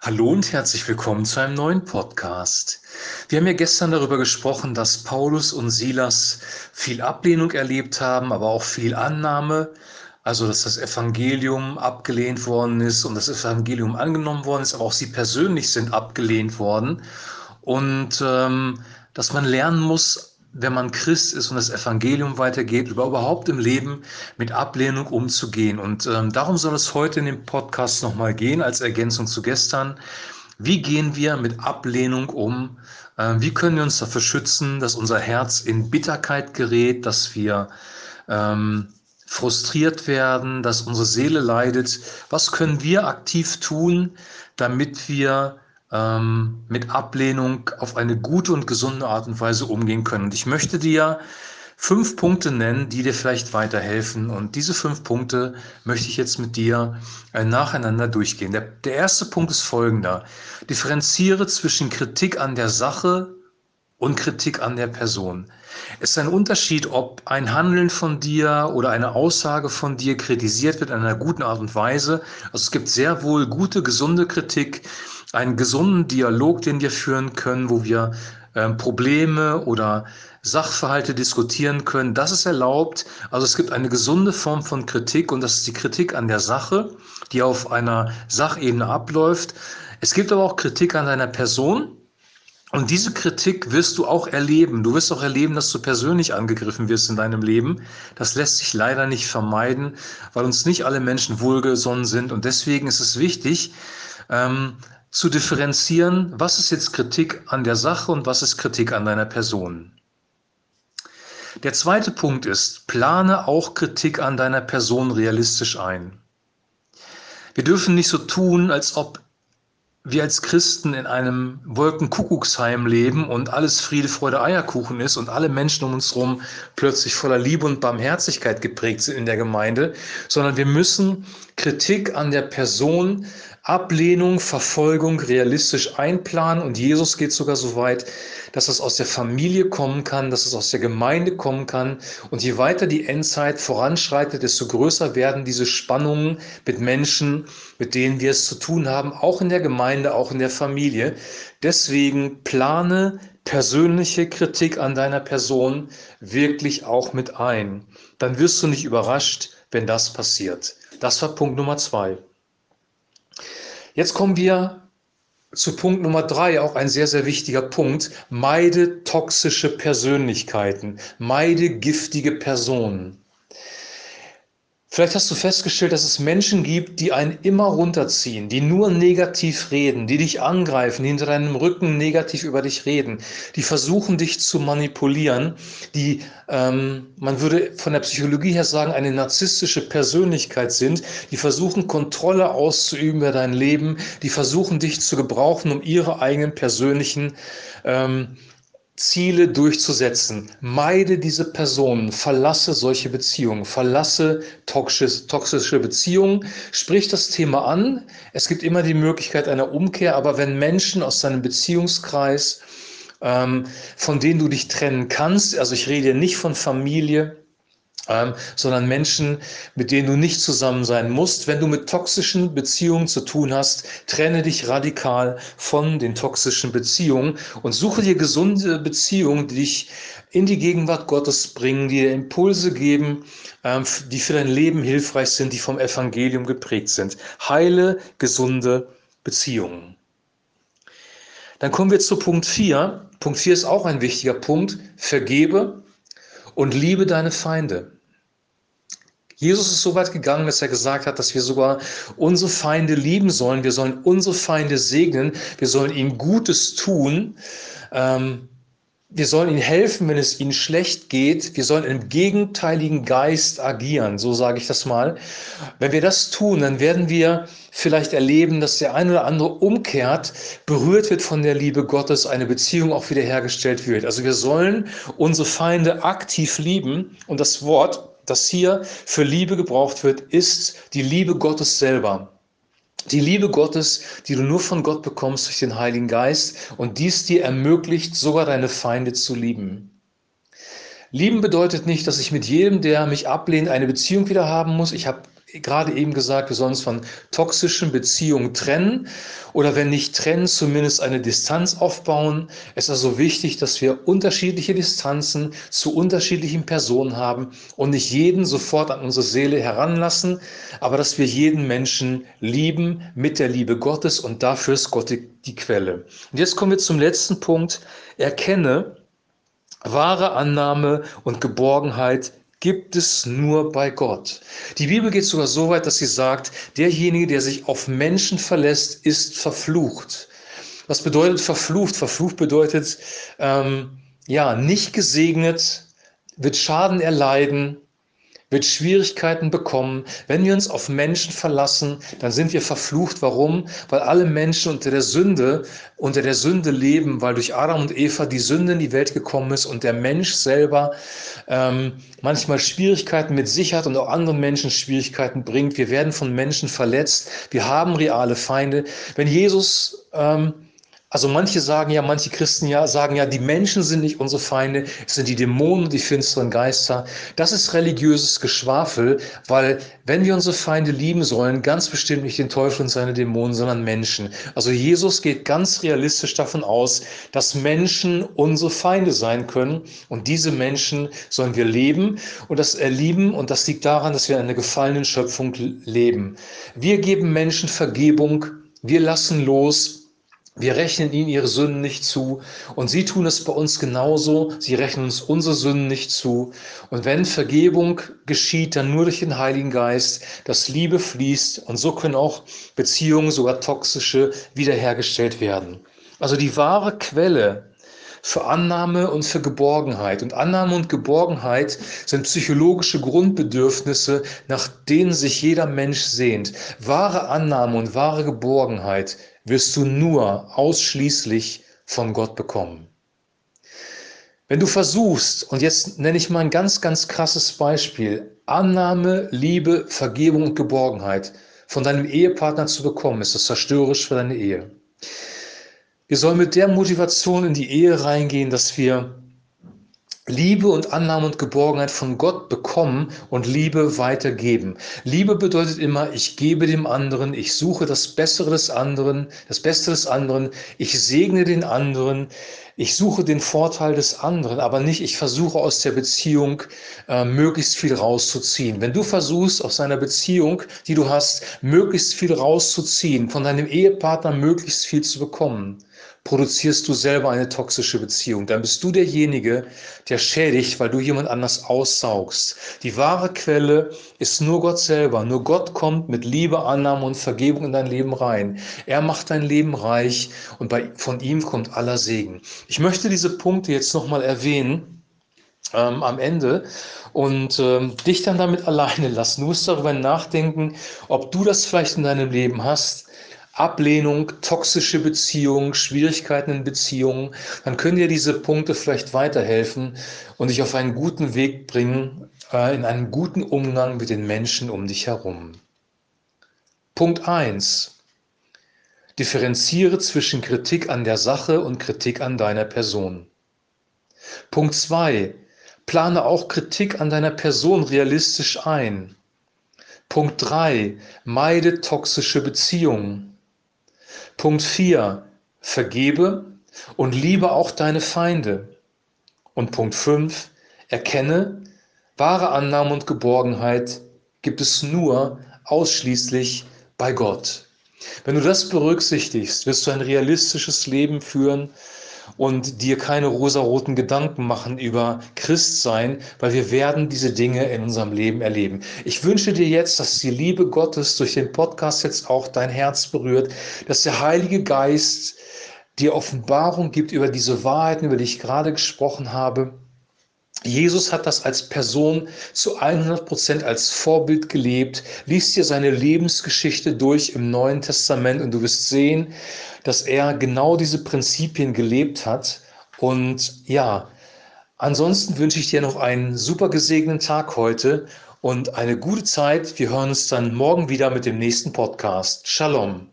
Hallo und herzlich willkommen zu einem neuen Podcast. Wir haben ja gestern darüber gesprochen, dass Paulus und Silas viel Ablehnung erlebt haben, aber auch viel Annahme. Also, dass das Evangelium abgelehnt worden ist und das Evangelium angenommen worden ist, aber auch sie persönlich sind abgelehnt worden. Und ähm, dass man lernen muss, wenn man Christ ist und das Evangelium weitergeht, überhaupt im Leben mit Ablehnung umzugehen. Und ähm, darum soll es heute in dem Podcast nochmal gehen, als Ergänzung zu gestern. Wie gehen wir mit Ablehnung um? Äh, wie können wir uns dafür schützen, dass unser Herz in Bitterkeit gerät, dass wir ähm, frustriert werden, dass unsere Seele leidet? Was können wir aktiv tun, damit wir ähm, mit Ablehnung auf eine gute und gesunde Art und Weise umgehen können. Und ich möchte dir fünf Punkte nennen, die dir vielleicht weiterhelfen. Und diese fünf Punkte möchte ich jetzt mit dir äh, nacheinander durchgehen. Der, der erste Punkt ist folgender. Differenziere zwischen Kritik an der Sache und Kritik an der Person. Es ist ein Unterschied, ob ein Handeln von dir oder eine Aussage von dir kritisiert wird in einer guten Art und Weise. Also es gibt sehr wohl gute, gesunde Kritik, einen gesunden Dialog, den wir führen können, wo wir äh, Probleme oder Sachverhalte diskutieren können. Das ist erlaubt. Also es gibt eine gesunde Form von Kritik und das ist die Kritik an der Sache, die auf einer Sachebene abläuft. Es gibt aber auch Kritik an deiner Person. Und diese Kritik wirst du auch erleben. Du wirst auch erleben, dass du persönlich angegriffen wirst in deinem Leben. Das lässt sich leider nicht vermeiden, weil uns nicht alle Menschen wohlgesonnen sind. Und deswegen ist es wichtig, ähm, zu differenzieren, was ist jetzt Kritik an der Sache und was ist Kritik an deiner Person. Der zweite Punkt ist, plane auch Kritik an deiner Person realistisch ein. Wir dürfen nicht so tun, als ob wir als Christen in einem Wolkenkuckucksheim leben und alles Friede, Freude, Eierkuchen ist und alle Menschen um uns herum plötzlich voller Liebe und Barmherzigkeit geprägt sind in der Gemeinde, sondern wir müssen Kritik an der Person Ablehnung, Verfolgung realistisch einplanen. Und Jesus geht sogar so weit, dass es aus der Familie kommen kann, dass es aus der Gemeinde kommen kann. Und je weiter die Endzeit voranschreitet, desto größer werden diese Spannungen mit Menschen, mit denen wir es zu tun haben, auch in der Gemeinde, auch in der Familie. Deswegen plane persönliche Kritik an deiner Person wirklich auch mit ein. Dann wirst du nicht überrascht, wenn das passiert. Das war Punkt Nummer zwei. Jetzt kommen wir zu Punkt Nummer drei, auch ein sehr, sehr wichtiger Punkt. Meide toxische Persönlichkeiten, meide giftige Personen. Vielleicht hast du festgestellt, dass es Menschen gibt, die einen immer runterziehen, die nur negativ reden, die dich angreifen, die hinter deinem Rücken negativ über dich reden, die versuchen, dich zu manipulieren, die, ähm, man würde von der Psychologie her sagen, eine narzisstische Persönlichkeit sind, die versuchen, Kontrolle auszuüben über dein Leben, die versuchen, dich zu gebrauchen, um ihre eigenen persönlichen ähm, Ziele durchzusetzen. Meide diese Personen, verlasse solche Beziehungen, verlasse toxische Beziehungen, sprich das Thema an. Es gibt immer die Möglichkeit einer Umkehr, aber wenn Menschen aus deinem Beziehungskreis, ähm, von denen du dich trennen kannst, also ich rede nicht von Familie, ähm, sondern Menschen, mit denen du nicht zusammen sein musst. Wenn du mit toxischen Beziehungen zu tun hast, trenne dich radikal von den toxischen Beziehungen und suche dir gesunde Beziehungen, die dich in die Gegenwart Gottes bringen, die dir Impulse geben, ähm, die für dein Leben hilfreich sind, die vom Evangelium geprägt sind. Heile, gesunde Beziehungen. Dann kommen wir zu Punkt 4. Punkt 4 ist auch ein wichtiger Punkt. Vergebe und liebe deine Feinde. Jesus ist so weit gegangen, dass er gesagt hat, dass wir sogar unsere Feinde lieben sollen. Wir sollen unsere Feinde segnen. Wir sollen ihnen Gutes tun. Ähm, wir sollen ihnen helfen, wenn es ihnen schlecht geht. Wir sollen im gegenteiligen Geist agieren, so sage ich das mal. Wenn wir das tun, dann werden wir vielleicht erleben, dass der eine oder andere umkehrt, berührt wird von der Liebe Gottes, eine Beziehung auch wiederhergestellt wird. Also wir sollen unsere Feinde aktiv lieben und das Wort das hier für Liebe gebraucht wird, ist die Liebe Gottes selber. Die Liebe Gottes, die du nur von Gott bekommst durch den Heiligen Geist und dies dir ermöglicht, sogar deine Feinde zu lieben. Lieben bedeutet nicht, dass ich mit jedem, der mich ablehnt, eine Beziehung wieder haben muss. Ich habe gerade eben gesagt, wir sollen uns von toxischen Beziehungen trennen oder wenn nicht trennen, zumindest eine Distanz aufbauen. Es ist also wichtig, dass wir unterschiedliche Distanzen zu unterschiedlichen Personen haben und nicht jeden sofort an unsere Seele heranlassen, aber dass wir jeden Menschen lieben mit der Liebe Gottes und dafür ist Gott die, Quelle. Und jetzt kommen wir zum letzten Punkt. Erkenne, wahre Annahme und Geborgenheit gibt es nur bei Gott. Die Bibel geht sogar so weit, dass sie sagt, derjenige, der sich auf Menschen verlässt, ist verflucht. Was bedeutet verflucht? Verflucht bedeutet, ähm, ja, nicht gesegnet, wird Schaden erleiden, wird Schwierigkeiten bekommen. Wenn wir uns auf Menschen verlassen, dann sind wir verflucht. Warum? Weil alle Menschen unter der Sünde, unter der Sünde leben, weil durch Adam und Eva die Sünde in die Welt gekommen ist und der Mensch selber ähm, manchmal Schwierigkeiten mit sich hat und auch anderen Menschen Schwierigkeiten bringt. Wir werden von Menschen verletzt. Wir haben reale Feinde. Wenn Jesus ähm, also manche sagen ja, manche Christen ja sagen ja, die Menschen sind nicht unsere Feinde, es sind die Dämonen, die finsteren Geister. Das ist religiöses Geschwafel, weil wenn wir unsere Feinde lieben sollen, ganz bestimmt nicht den Teufel und seine Dämonen, sondern Menschen. Also Jesus geht ganz realistisch davon aus, dass Menschen unsere Feinde sein können und diese Menschen sollen wir leben und das erlieben und das liegt daran, dass wir in einer gefallenen Schöpfung leben. Wir geben Menschen Vergebung, wir lassen los, wir rechnen ihnen ihre Sünden nicht zu und sie tun es bei uns genauso. Sie rechnen uns unsere Sünden nicht zu. Und wenn Vergebung geschieht, dann nur durch den Heiligen Geist, dass Liebe fließt und so können auch Beziehungen, sogar toxische, wiederhergestellt werden. Also die wahre Quelle für Annahme und für Geborgenheit. Und Annahme und Geborgenheit sind psychologische Grundbedürfnisse, nach denen sich jeder Mensch sehnt. Wahre Annahme und wahre Geborgenheit wirst du nur ausschließlich von Gott bekommen. Wenn du versuchst, und jetzt nenne ich mal ein ganz, ganz krasses Beispiel, Annahme, Liebe, Vergebung und Geborgenheit von deinem Ehepartner zu bekommen, ist das zerstörerisch für deine Ehe. Wir sollen mit der Motivation in die Ehe reingehen, dass wir Liebe und Annahme und Geborgenheit von Gott bekommen und Liebe weitergeben. Liebe bedeutet immer, ich gebe dem anderen, ich suche das Bessere des anderen, das Beste des anderen, ich segne den anderen, ich suche den Vorteil des anderen, aber nicht, ich versuche aus der Beziehung äh, möglichst viel rauszuziehen. Wenn du versuchst, aus einer Beziehung, die du hast, möglichst viel rauszuziehen, von deinem Ehepartner möglichst viel zu bekommen, produzierst du selber eine toxische Beziehung. Dann bist du derjenige, der schädigt, weil du jemand anders aussaugst. Die wahre Quelle ist nur Gott selber. Nur Gott kommt mit Liebe, Annahme und Vergebung in dein Leben rein. Er macht dein Leben reich und bei, von ihm kommt aller Segen. Ich möchte diese Punkte jetzt nochmal erwähnen ähm, am Ende und ähm, dich dann damit alleine lassen. Du musst darüber nachdenken, ob du das vielleicht in deinem Leben hast Ablehnung, toxische Beziehungen, Schwierigkeiten in Beziehungen, dann können dir diese Punkte vielleicht weiterhelfen und dich auf einen guten Weg bringen, äh, in einen guten Umgang mit den Menschen um dich herum. Punkt 1. Differenziere zwischen Kritik an der Sache und Kritik an deiner Person. Punkt 2. Plane auch Kritik an deiner Person realistisch ein. Punkt 3. Meide toxische Beziehungen. Punkt 4. Vergebe und liebe auch deine Feinde. Und Punkt 5. Erkenne, wahre Annahme und Geborgenheit gibt es nur ausschließlich bei Gott. Wenn du das berücksichtigst, wirst du ein realistisches Leben führen und dir keine rosaroten Gedanken machen über Christsein, weil wir werden diese Dinge in unserem Leben erleben. Ich wünsche dir jetzt, dass die Liebe Gottes durch den Podcast jetzt auch dein Herz berührt, dass der Heilige Geist dir Offenbarung gibt über diese Wahrheiten, über die ich gerade gesprochen habe Jesus hat das als Person zu 100 Prozent als Vorbild gelebt. Lies dir seine Lebensgeschichte durch im Neuen Testament und du wirst sehen, dass er genau diese Prinzipien gelebt hat. Und ja, ansonsten wünsche ich dir noch einen super gesegneten Tag heute und eine gute Zeit. Wir hören uns dann morgen wieder mit dem nächsten Podcast. Shalom.